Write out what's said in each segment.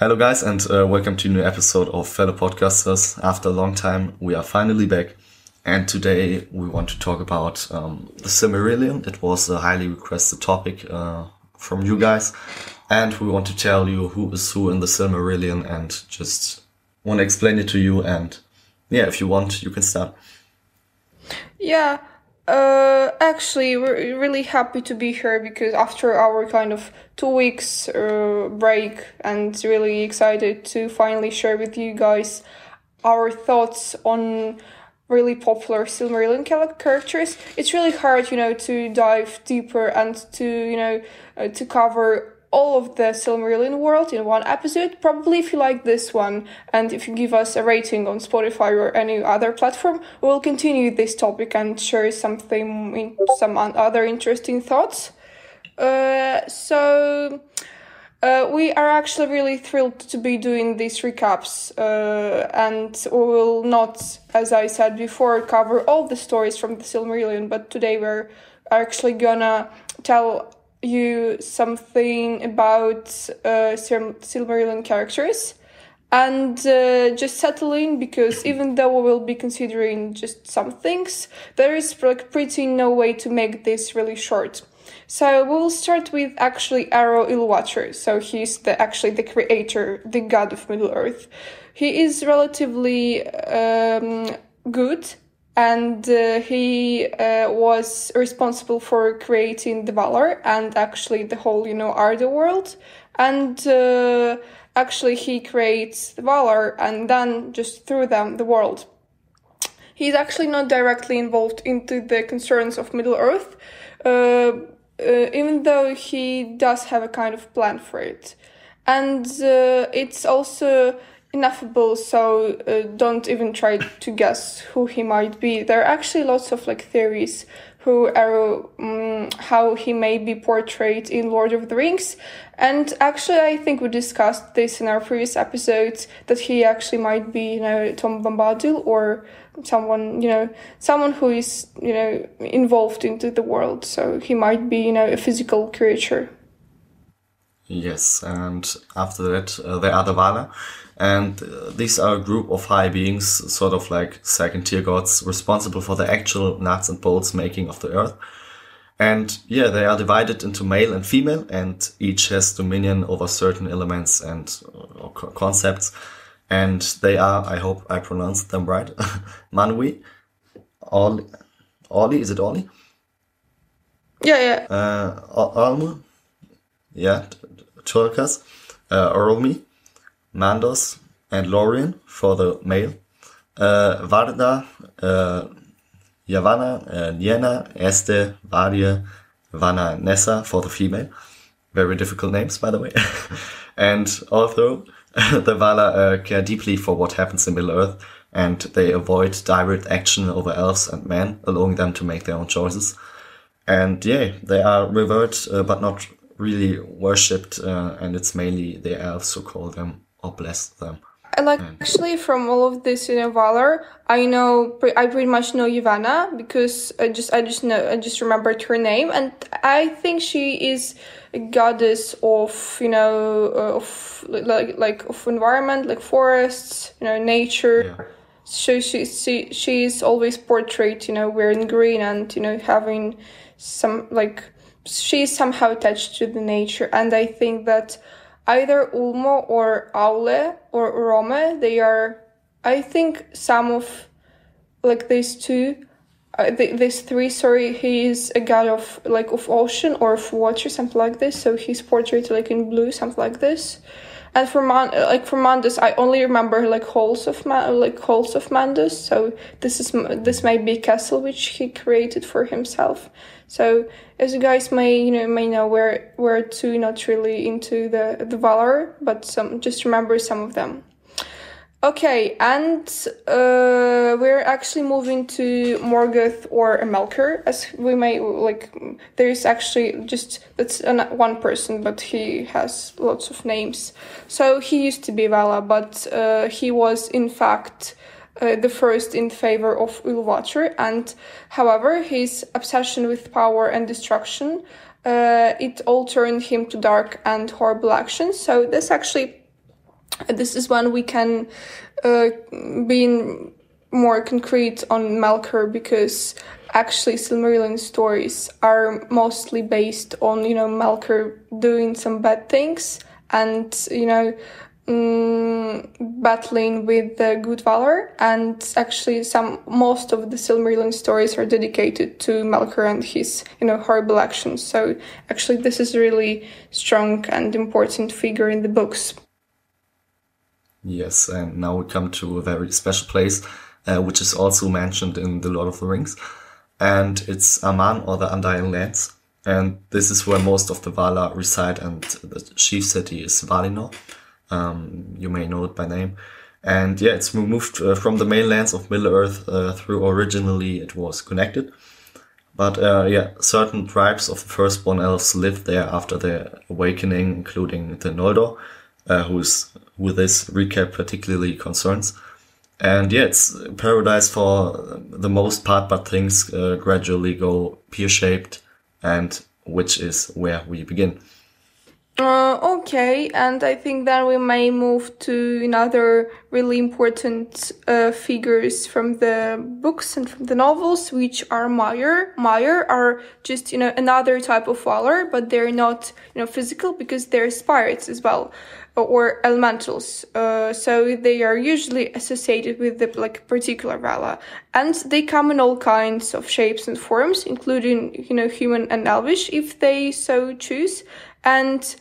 Hello, guys, and uh, welcome to a new episode of Fellow Podcasters. After a long time, we are finally back, and today we want to talk about um, the Silmarillion. It was a highly requested topic uh, from you guys, and we want to tell you who is who in the Silmarillion and just want to explain it to you. And yeah, if you want, you can start. Yeah, uh, actually, we're really happy to be here because after our kind of two weeks uh, break, and really excited to finally share with you guys our thoughts on really popular Silmarillion characters. It's really hard, you know, to dive deeper and to you know uh, to cover all of the Silmarillion world in one episode. Probably if you like this one and if you give us a rating on Spotify or any other platform, we'll continue this topic and share something in some other interesting thoughts. Uh, so uh, we are actually really thrilled to be doing these recaps, uh, and we will not, as I said before, cover all the stories from the Silmarillion, but today we're actually gonna tell you something about uh, Silmarillion characters and uh, just settle in because even though we will be considering just some things, there is like pretty no way to make this really short. So we'll start with actually Eru Illuvatar. So he's the actually the creator, the god of Middle Earth. He is relatively um, good and uh, he uh, was responsible for creating the Valar and actually the whole, you know, Arda world. And uh, actually, he creates the Valar and then just through them the world. He's actually not directly involved into the concerns of Middle Earth, uh, uh, even though he does have a kind of plan for it. And uh, it's also ineffable so uh, don't even try to guess who he might be. There are actually lots of like theories who are um, how he may be portrayed in lord of the rings. And actually i think we discussed this in our previous episodes that he actually might be you know tom bombadil or someone you know someone who is you know involved into the world. So he might be you know a physical creature. Yes and after that uh, the Valar and uh, these are a group of high beings, sort of like second tier gods, responsible for the actual nuts and bolts making of the earth. And yeah, they are divided into male and female, and each has dominion over certain elements and uh, concepts. And they are, I hope I pronounced them right, Manwë, Oli, Oli, is it Oli? Yeah, yeah. Uh, Ulmo, yeah, Tulkas, uh, Mandos, and Lorien for the male, uh, Varda, uh, Yavanna, uh, Nienna, Este, Vadir, Vanna, Nessa for the female. Very difficult names, by the way. and although the Valar uh, care deeply for what happens in Middle Earth, and they avoid direct action over elves and men, allowing them to make their own choices. And yeah, they are revered, uh, but not really worshipped, uh, and it's mainly the elves who call them or bless them. Like actually, from all of this, you know, Valar, I know I pretty much know Ivana because I just I just know I just remembered her name, and I think she is a goddess of you know uh, of like like of environment, like forests, you know, nature. Yeah. So she she she is always portrayed, you know, wearing green and you know having some like she is somehow attached to the nature, and I think that either Ulmo or Aule or Rome. They are, I think, some of like these two, uh, these three. Sorry, he is a god of like of ocean or of water, something like this. So he's portrayed like in blue, something like this. And for Man, like for Mandos, I only remember like halls of Man, like halls of Mandos. So this is this might be a castle which he created for himself. So as you guys may you know may know, we're we're too not really into the the Valar, but some just remember some of them. Okay, and uh, we're actually moving to Morgoth or Melkor, as we may like. There's actually just that's one person, but he has lots of names. So he used to be Vala, but uh, he was in fact uh, the first in favor of Illuvatar, and however, his obsession with power and destruction uh, it all turned him to dark and horrible actions. So this actually this is when we can uh, be more concrete on Melkor because actually Silmarillion stories are mostly based on you know Melkor doing some bad things and you know mm, battling with the good Valar. And actually some most of the Silmarillion stories are dedicated to Melkor and his you know horrible actions. So actually this is a really strong and important figure in the books yes and now we come to a very special place uh, which is also mentioned in the Lord of the Rings and it's Aman or the Undying Lands. And this is where most of the Valar reside, and the chief city is Valinor. Um, you may know it by name. And yeah, it's moved uh, from the mainlands of Middle Earth uh, through originally it was connected. But uh, yeah, certain tribes of the firstborn elves lived there after their awakening, including the Noldor, uh, who's with this recap particularly concerns. And yeah, it's paradise for the most part, but things uh, gradually go pear shaped, and which is where we begin. Uh, okay, and I think then we may move to another really important uh, figures from the books and from the novels, which are Maiar. Maiar are just you know another type of Valar, but they're not you know physical because they're spirits as well or elementals. Uh, so they are usually associated with the like particular Vala, and they come in all kinds of shapes and forms, including you know human and elvish if they so choose, and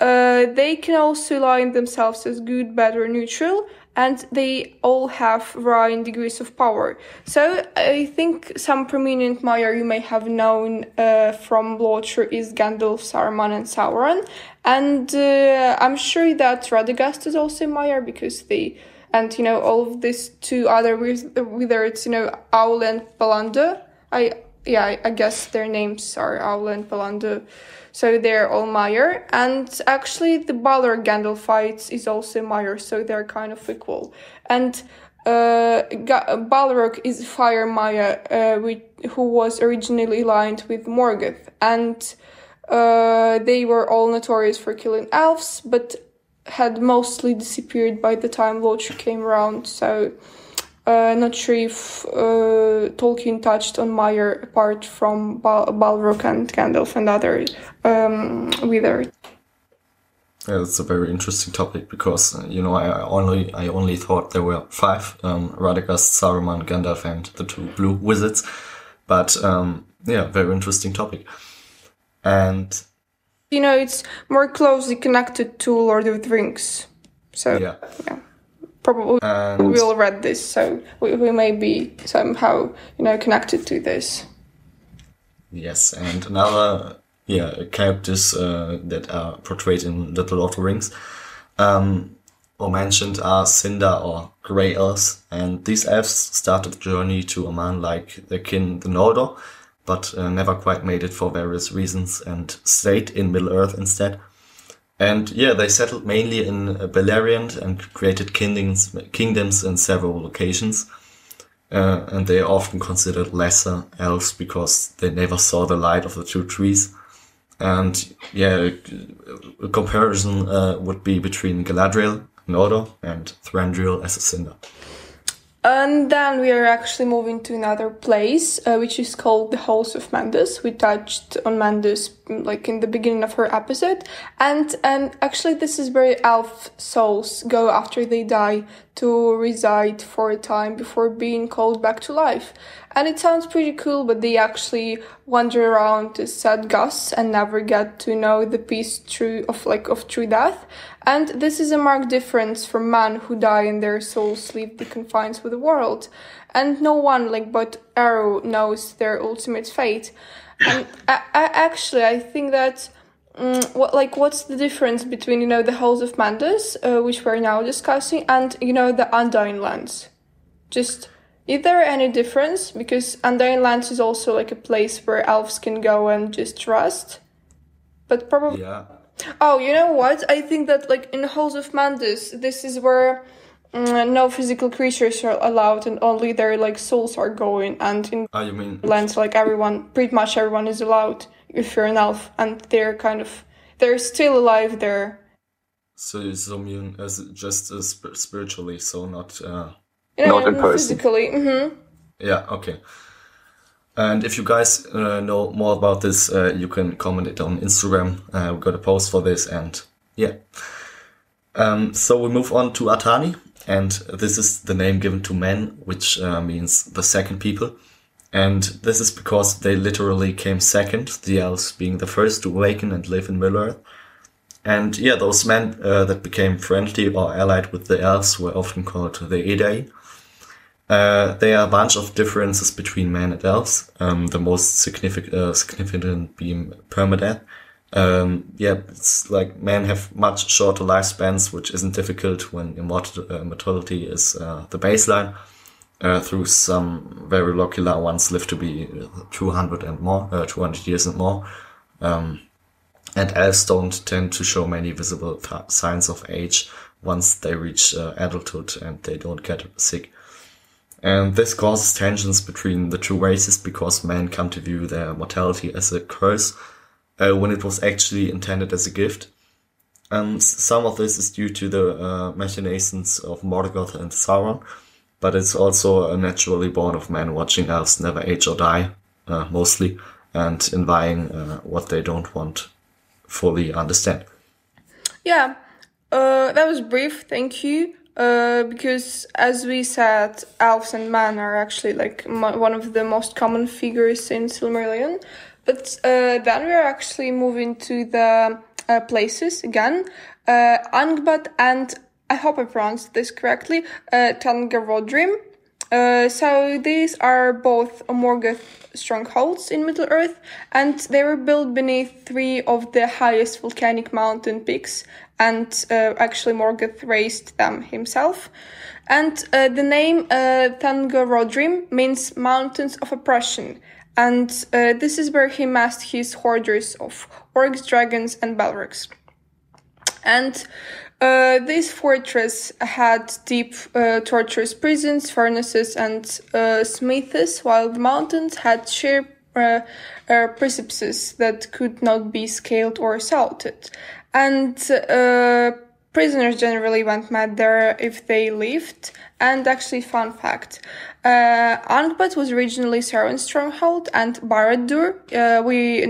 uh, they can also align themselves as good, bad, or neutral, and they all have varying degrees of power. So I think some prominent Maiar you may have known uh, from Literature is Gandalf, Saruman, and Sauron, and uh, I'm sure that Radagast is also Maiar because they and you know all of these two other whether it's you know Owl and. I yeah I guess their names are Owl and so they're all Maiar. And actually, the Balor Gandalf fights is also Maiar, so they're kind of equal. And uh, Balrog is Fire Maia, uh, which, who was originally aligned with Morgoth, and uh, they were all notorious for killing elves, but had mostly disappeared by the time Lothar came around. So not sure if uh, Tolkien touched on Maiar apart from Bal- Balrog and Gandalf and other um, Wither. Yeah, it's a very interesting topic because uh, you know I only I only thought there were five um, Radagast, Saruman, Gandalf, and the two blue wizards, but um, yeah, very interesting topic, and you know it's more closely connected to Lord of the Rings, so yeah. yeah probably and we all read this, so we, we may be somehow you know connected to this. Yes, and another yeah characters uh, that are portrayed in the Lord of the Rings, um, or mentioned are Sindar or Grey Elves, and these elves started the journey to Aman like their kin, the Noldor, but uh, never quite made it for various reasons and stayed in Middle Earth instead. And yeah, they settled mainly in Beleriand and created kingdoms, kingdoms in several locations. Uh, and they are often considered lesser elves because they never saw the light of the two trees. And yeah, a comparison uh, would be between Galadriel, Noldor, and Thranduil as a Sindar. And then we are actually moving to another place, uh, which is called the Halls of Mandos. We touched on Mandos like in the beginning of her episode, and and actually this is where elf souls go after they die to reside for a time before being called back to life. And it sounds pretty cool, but they actually wander around as sad ghosts and never get to know the peace true of like of true death. And this is a marked difference from men who die and their souls leave the confines of the world. And no one like but Eru knows their ultimate fate. And I, I actually I think that um, what like what's the difference between you know the halls of Mandos, uh, which we're now discussing, and you know the Undying Lands? Just is there any difference? Because Undying Lands is also like a place where elves can go and just rest. But probably. Yeah. Oh, you know what? I think that like in Halls of Mandos, this is where no physical creatures are allowed and only their like souls are going. And in oh, you mean lands, like everyone, pretty much everyone is allowed if you're an elf, and they're kind of they're still alive there. So, so mean as just uh, sp- spiritually, so not. Uh... Yeah, Not in person. physically. mm-hmm. Yeah, okay. And if you guys uh, know more about this, uh, you can comment it on Instagram. Uh, we got a post for this, and yeah. Um, so we move on to Atani, and this is the name given to men, which uh, means the second people. And this is because they literally came second, the elves being the first to awaken and live in Middle Earth. And yeah, those men uh, that became friendly or allied with the elves were often called the Edain. Uh, there are a bunch of differences between men and elves. Um, the most significant, uh, significant being permadeath. Um, yeah, it's like men have much shorter lifespans, which isn't difficult when uh, immortality is uh, the baseline. Uh, through some very lucky ones live to be 200 and more, uh, 200 years and more. Um, and elves don't tend to show many visible signs of age once they reach uh, adulthood and they don't get sick. And this causes tensions between the two races because men come to view their mortality as a curse uh, when it was actually intended as a gift. And some of this is due to the uh, machinations of Morgoth and Sauron, but it's also a naturally born of men watching elves never age or die, uh, mostly, and envying uh, what they don't want fully understand. Yeah, uh, that was brief. Thank you. Uh, because as we said, elves and men are actually like one of the most common figures in Silmarillion. But uh, then we're actually moving to the uh, places again. Uh, Angband and I hope I pronounced this correctly. Uh, Thangorodrim. Uh, so these are both Morgoth strongholds in Middle Earth, and they were built beneath three of the highest volcanic mountain peaks. And uh, actually, Morgoth raised them himself. And uh, the name uh, Thangorodrim means mountains of oppression. And uh, this is where he massed his hoarders of orcs, dragons, and balrogs. And uh, this fortress had deep, uh, torturous prisons, furnaces, and uh, smithes, while the mountains had sheer uh, uh, precipices that could not be scaled or salted. And prisoners generally went mad there if they lived. And actually, fun fact uh, was originally Sauron's stronghold, and Barad-dûr, uh, we,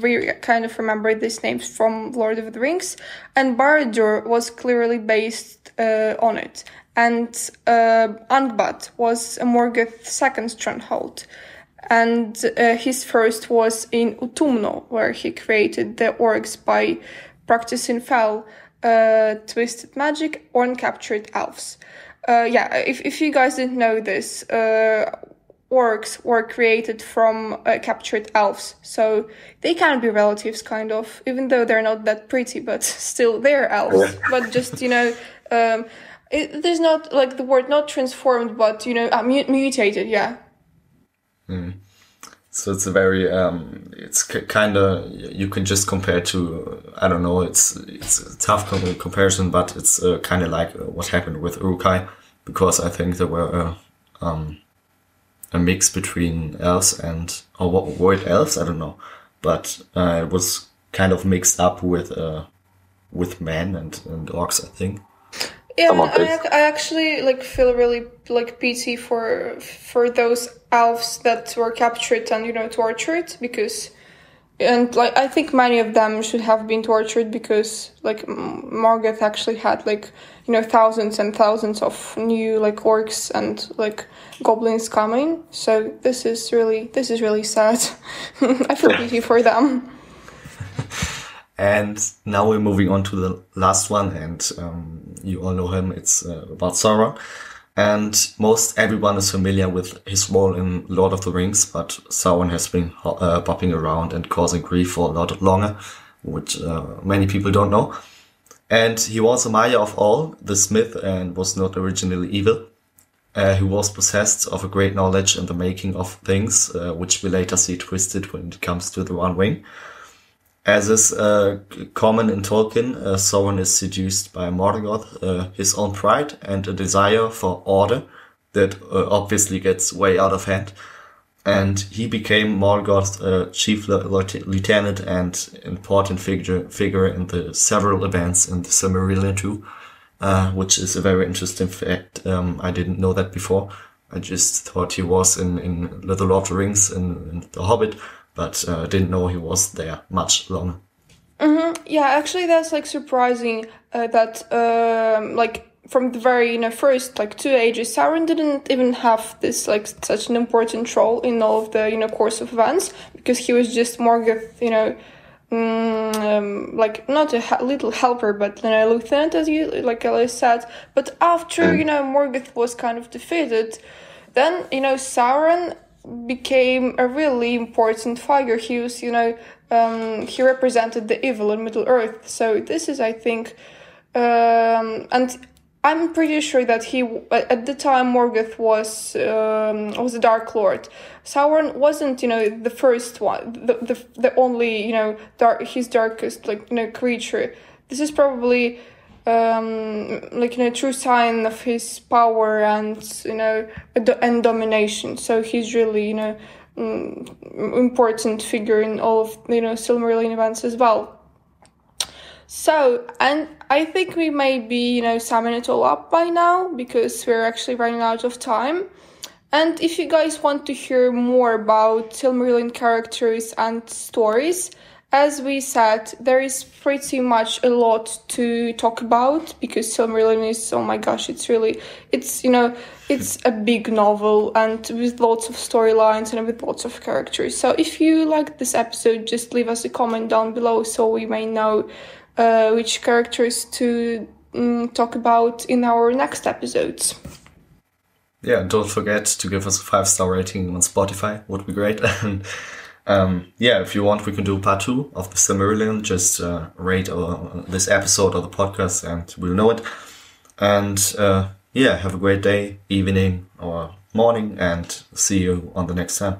we kind of remember these names from Lord of the Rings, and Barad-dûr was clearly based uh, on it. And uh, was Morgoth's second stronghold. And uh, his first was in Utumno, where he created the orcs by practicing foul, uh, twisted magic, or uncaptured elves uh, yeah, if, if you guys didn't know this, uh, orcs were created from uh, captured elves, so they can be relatives, kind of, even though they're not that pretty, but still they're elves. but just you know, um, it, there's not like the word not transformed, but you know, uh, mut- mutated. Yeah. So it's a very, um, it's kind of, you can just compare to, I don't know, it's it's a tough comparison, but it's uh, kind of like what happened with Uruk-hai, because I think there were a, um, a mix between elves and, or what were it elves? I don't know, but uh, it was kind of mixed up with, uh, with men and, and orcs, I think. Yeah, Some I, I actually like feel really like pity for for those elves that were captured and you know tortured because and like I think many of them should have been tortured because like M- Morgoth actually had like you know thousands and thousands of new like orcs and like goblins coming. So this is really this is really sad. I feel pity for them. And now we're moving on to the last one, and um, you all know him. It's uh, about Sauron. And most everyone is familiar with his role in Lord of the Rings, but Sauron has been uh, popping around and causing grief for a lot longer, which uh, many people don't know. And he was a Maia of all, the smith, and was not originally evil. Uh, he was possessed of a great knowledge in the making of things, uh, which we later see twisted when it comes to the One Ring. As is uh, common in Tolkien, uh, Sauron is seduced by Morgoth, uh, his own pride, and a desire for order that uh, obviously gets way out of hand. and he became Morgoth's uh, chief lieutenant and important figure figure in the several events in the Silmarillion too, uh, which is a very interesting fact. Um, I didn't know that before. I just thought he was in, in The Lord of the Rings and The Hobbit, but uh, didn't know he was there much longer. Mm-hmm. Yeah, actually, that's like surprising uh, that um, like from the very you know first like two ages, Sauron didn't even have this like such an important role in all of the you know course of events because he was just Morgoth, you know. Mm, um, like not a ha- little helper, but you know, lieutenant, as you like Elias said. But after mm. you know Morgoth was kind of defeated, then you know Sauron became a really important figure. He was, you know, um, he represented the evil in Middle Earth. So this is, I think, um, and I'm pretty sure that he at the time Morgoth was um, was the Dark Lord. Sauron wasn't, you know, the first one, the the, the only, you know, dark his darkest like you know creature. This is probably um, like you know true sign of his power and you know and domination. So he's really you know um, important figure in all of you know Silmarillion events as well. So and I think we may be you know summing it all up by now because we're actually running out of time. And if you guys want to hear more about Silmarillion characters and stories, as we said, there is pretty much a lot to talk about because Silmarillion is, oh my gosh, it's really, it's, you know, it's a big novel and with lots of storylines and with lots of characters. So if you like this episode, just leave us a comment down below so we may know uh, which characters to um, talk about in our next episodes. Yeah, don't forget to give us a five star rating on Spotify, would be great. Um, yeah, if you want, we can do part two of the Silmarillion. Just uh, rate uh, this episode of the podcast and we'll know it. And uh, yeah, have a great day, evening, or morning, and see you on the next time.